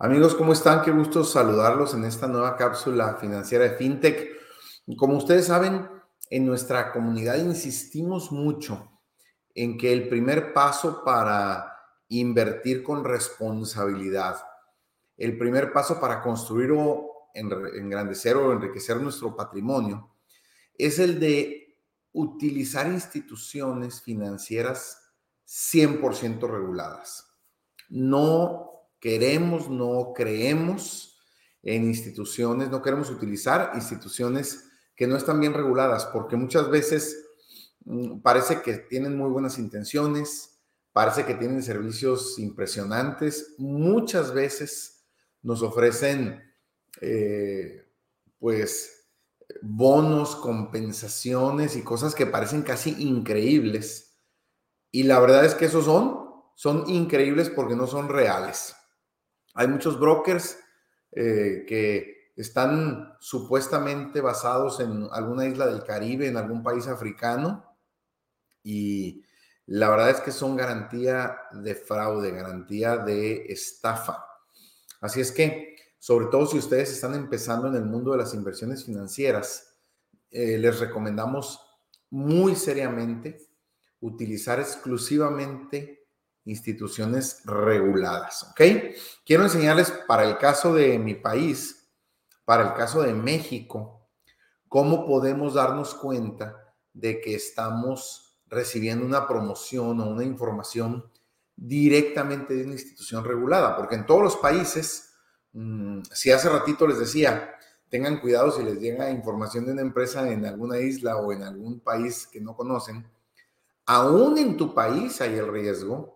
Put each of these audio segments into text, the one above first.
Amigos, ¿cómo están? Qué gusto saludarlos en esta nueva cápsula financiera de FinTech. Como ustedes saben, en nuestra comunidad insistimos mucho en que el primer paso para invertir con responsabilidad, el primer paso para construir o engrandecer o enriquecer nuestro patrimonio, es el de utilizar instituciones financieras 100% reguladas. No queremos, no creemos en instituciones, no queremos utilizar instituciones que no están bien reguladas, porque muchas veces mm, parece que tienen muy buenas intenciones, parece que tienen servicios impresionantes, muchas veces nos ofrecen eh, pues bonos, compensaciones y cosas que parecen casi increíbles. Y la verdad es que esos son, son increíbles porque no son reales. Hay muchos brokers eh, que están supuestamente basados en alguna isla del Caribe, en algún país africano, y la verdad es que son garantía de fraude, garantía de estafa. Así es que, sobre todo si ustedes están empezando en el mundo de las inversiones financieras, eh, les recomendamos muy seriamente utilizar exclusivamente instituciones reguladas, ¿ok? Quiero enseñarles para el caso de mi país, para el caso de México, cómo podemos darnos cuenta de que estamos recibiendo una promoción o una información directamente de una institución regulada, porque en todos los países, mm, si hace ratito les decía, tengan cuidado si les llega información de una empresa en alguna isla o en algún país que no conocen, aún en tu país hay el riesgo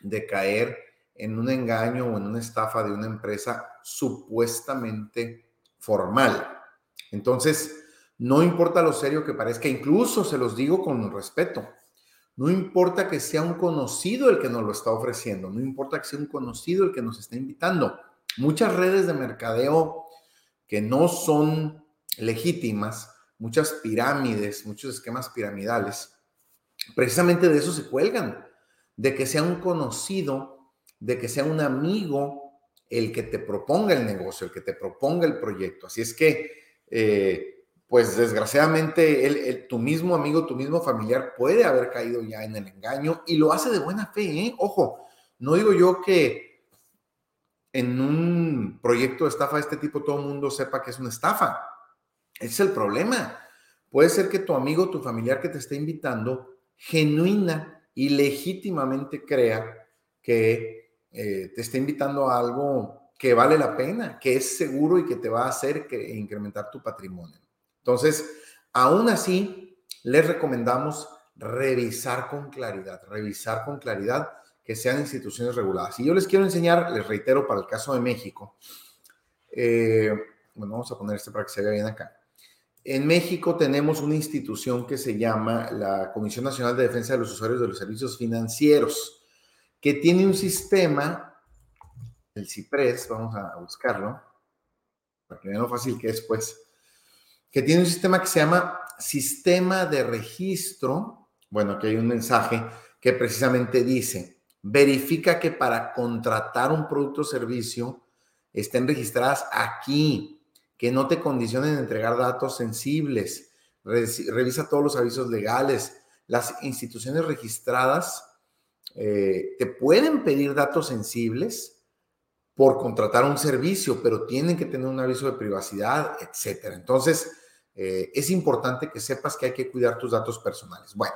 de caer en un engaño o en una estafa de una empresa supuestamente formal. Entonces, no importa lo serio que parezca, incluso se los digo con respeto, no importa que sea un conocido el que nos lo está ofreciendo, no importa que sea un conocido el que nos está invitando. Muchas redes de mercadeo que no son legítimas, muchas pirámides, muchos esquemas piramidales, precisamente de eso se cuelgan de que sea un conocido, de que sea un amigo el que te proponga el negocio, el que te proponga el proyecto. Así es que, eh, pues desgraciadamente, tu mismo amigo, tu mismo familiar puede haber caído ya en el engaño y lo hace de buena fe. ¿eh? Ojo, no digo yo que en un proyecto de estafa de este tipo todo el mundo sepa que es una estafa. Ese es el problema. Puede ser que tu amigo, tu familiar que te esté invitando, genuina y legítimamente crea que eh, te está invitando a algo que vale la pena, que es seguro y que te va a hacer incrementar tu patrimonio. Entonces, aún así, les recomendamos revisar con claridad, revisar con claridad que sean instituciones reguladas. Y yo les quiero enseñar, les reitero, para el caso de México, eh, bueno, vamos a poner este para que se vea bien acá. En México tenemos una institución que se llama la Comisión Nacional de Defensa de los Usuarios de los Servicios Financieros, que tiene un sistema, el CIPRES, vamos a buscarlo, para que vean lo fácil que es, pues, que tiene un sistema que se llama Sistema de Registro. Bueno, aquí hay un mensaje que precisamente dice, verifica que para contratar un producto o servicio estén registradas aquí que no te condicionen a entregar datos sensibles. Revisa todos los avisos legales. Las instituciones registradas eh, te pueden pedir datos sensibles por contratar un servicio, pero tienen que tener un aviso de privacidad, etcétera. Entonces, eh, es importante que sepas que hay que cuidar tus datos personales. Bueno,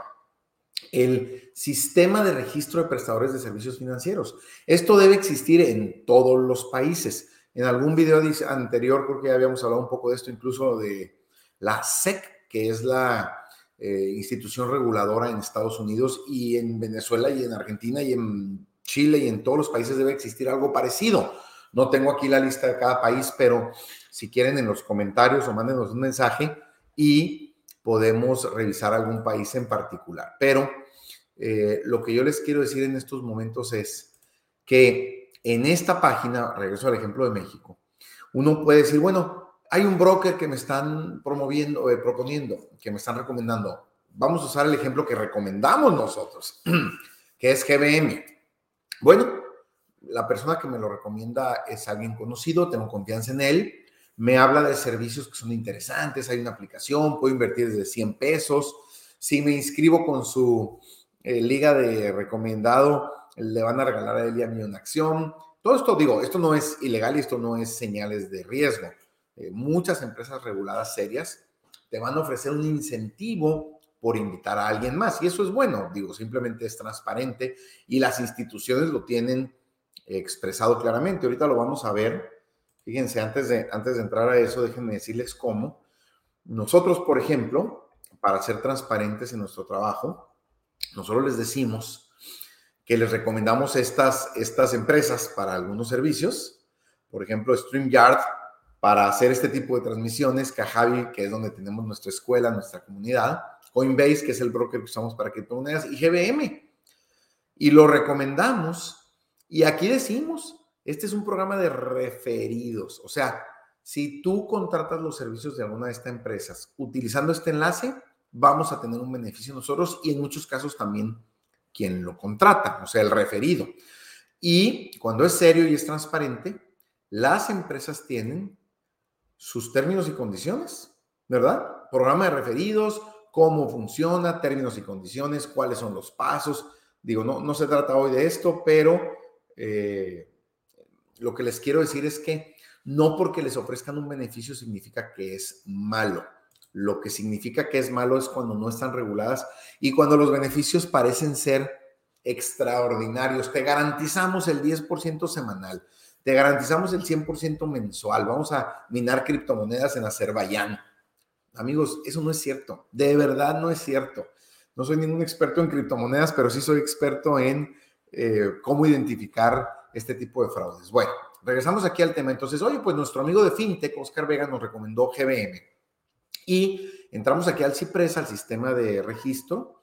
el sistema de registro de prestadores de servicios financieros. Esto debe existir en todos los países. En algún video anterior creo que ya habíamos hablado un poco de esto, incluso de la SEC, que es la eh, institución reguladora en Estados Unidos y en Venezuela y en Argentina y en Chile y en todos los países debe existir algo parecido. No tengo aquí la lista de cada país, pero si quieren en los comentarios o mándenos un mensaje y podemos revisar algún país en particular. Pero eh, lo que yo les quiero decir en estos momentos es que en esta página, regreso al ejemplo de México, uno puede decir, bueno, hay un broker que me están promoviendo, eh, proponiendo, que me están recomendando. Vamos a usar el ejemplo que recomendamos nosotros, que es GBM. Bueno, la persona que me lo recomienda es alguien conocido, tengo confianza en él, me habla de servicios que son interesantes, hay una aplicación, puedo invertir desde 100 pesos, si me inscribo con su eh, liga de recomendado, le van a regalar a él y a mí una acción. Todo esto, digo, esto no es ilegal y esto no es señales de riesgo. Eh, muchas empresas reguladas serias te van a ofrecer un incentivo por invitar a alguien más. Y eso es bueno, digo, simplemente es transparente y las instituciones lo tienen expresado claramente. Ahorita lo vamos a ver. Fíjense, antes de, antes de entrar a eso, déjenme decirles cómo. Nosotros, por ejemplo, para ser transparentes en nuestro trabajo, nosotros les decimos que les recomendamos estas, estas empresas para algunos servicios. Por ejemplo, StreamYard para hacer este tipo de transmisiones, Kajabi, que es donde tenemos nuestra escuela, nuestra comunidad, Coinbase, que es el broker que usamos para criptomonedas, y GBM. Y lo recomendamos. Y aquí decimos, este es un programa de referidos. O sea, si tú contratas los servicios de alguna de estas empresas utilizando este enlace, vamos a tener un beneficio nosotros y en muchos casos también quien lo contrata, o sea, el referido. Y cuando es serio y es transparente, las empresas tienen sus términos y condiciones, ¿verdad? Programa de referidos, cómo funciona, términos y condiciones, cuáles son los pasos. Digo, no, no se trata hoy de esto, pero eh, lo que les quiero decir es que no porque les ofrezcan un beneficio significa que es malo. Lo que significa que es malo es cuando no están reguladas y cuando los beneficios parecen ser extraordinarios. Te garantizamos el 10% semanal te garantizamos el 100% mensual. Vamos a minar criptomonedas en Azerbaiyán. Amigos, eso no es cierto. De verdad no es cierto. No soy ningún experto en criptomonedas, pero sí soy experto en eh, cómo identificar este tipo de fraudes. Bueno, regresamos aquí al tema. Entonces, oye, pues nuestro amigo de FinTech, Oscar Vega, nos recomendó GBM. Y entramos aquí al CIPRES, al sistema de registro.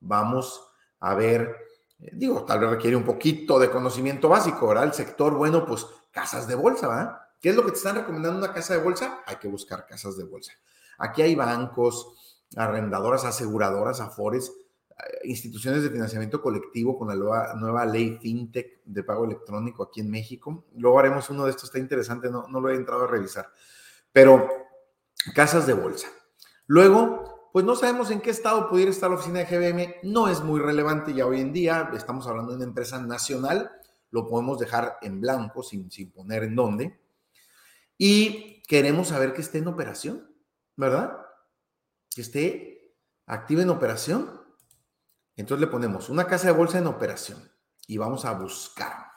Vamos a ver eh, digo, tal vez requiere un poquito de conocimiento básico, ¿verdad? El sector, bueno, pues casas de bolsa, ¿verdad? ¿Qué es lo que te están recomendando una casa de bolsa? Hay que buscar casas de bolsa. Aquí hay bancos, arrendadoras, aseguradoras, afores, eh, instituciones de financiamiento colectivo con la nueva, ley FinTech de pago electrónico aquí en México. Luego haremos uno de estos, está interesante, no, no lo he entrado a revisar. Pero casas de bolsa. Luego, pues no sabemos en qué estado pudiera estar la oficina de GBM, no es muy relevante ya hoy en día, estamos hablando de una empresa nacional, lo podemos dejar en blanco sin, sin poner en dónde. Y queremos saber que esté en operación, ¿verdad? Que esté activa en operación. Entonces le ponemos una casa de bolsa en operación y vamos a buscar.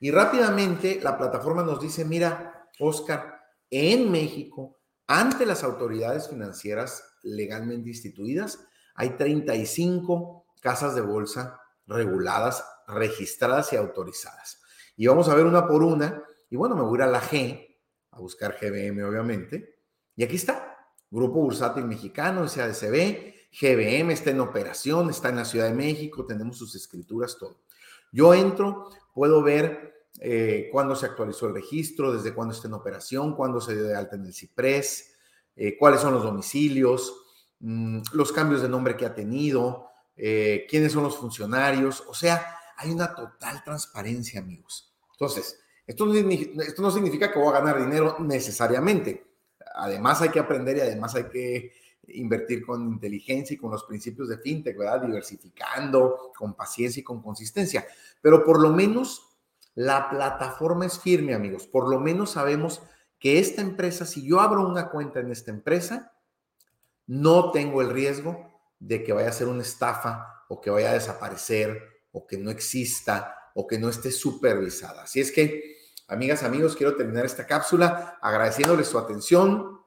Y rápidamente la plataforma nos dice, mira, Oscar, en México ante las autoridades financieras legalmente instituidas, hay 35 casas de bolsa reguladas, registradas y autorizadas. Y vamos a ver una por una. Y bueno, me voy a ir a la G, a buscar GBM obviamente. Y aquí está, Grupo Bursátil Mexicano, SADCB, GBM está en operación, está en la Ciudad de México, tenemos sus escrituras, todo. Yo entro, puedo ver eh, cuándo se actualizó el registro, desde cuándo está en operación, cuándo se dio de alta en el CIPRES, eh, cuáles son los domicilios, mm, los cambios de nombre que ha tenido, eh, quiénes son los funcionarios. O sea, hay una total transparencia, amigos. Entonces, esto no, esto no significa que voy a ganar dinero necesariamente. Además hay que aprender y además hay que invertir con inteligencia y con los principios de fintech, ¿verdad? Diversificando, con paciencia y con consistencia. Pero por lo menos la plataforma es firme, amigos. Por lo menos sabemos que esta empresa, si yo abro una cuenta en esta empresa, no tengo el riesgo de que vaya a ser una estafa o que vaya a desaparecer o que no exista o que no esté supervisada. Así es que, amigas, amigos, quiero terminar esta cápsula agradeciéndoles su atención.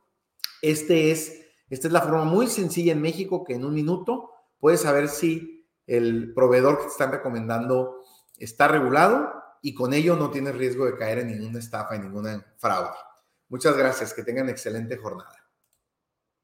Este es, esta es la forma muy sencilla en México que en un minuto puedes saber si el proveedor que te están recomendando está regulado y con ello no tienes riesgo de caer en ninguna estafa, en ninguna fraude. Muchas gracias, que tengan excelente jornada.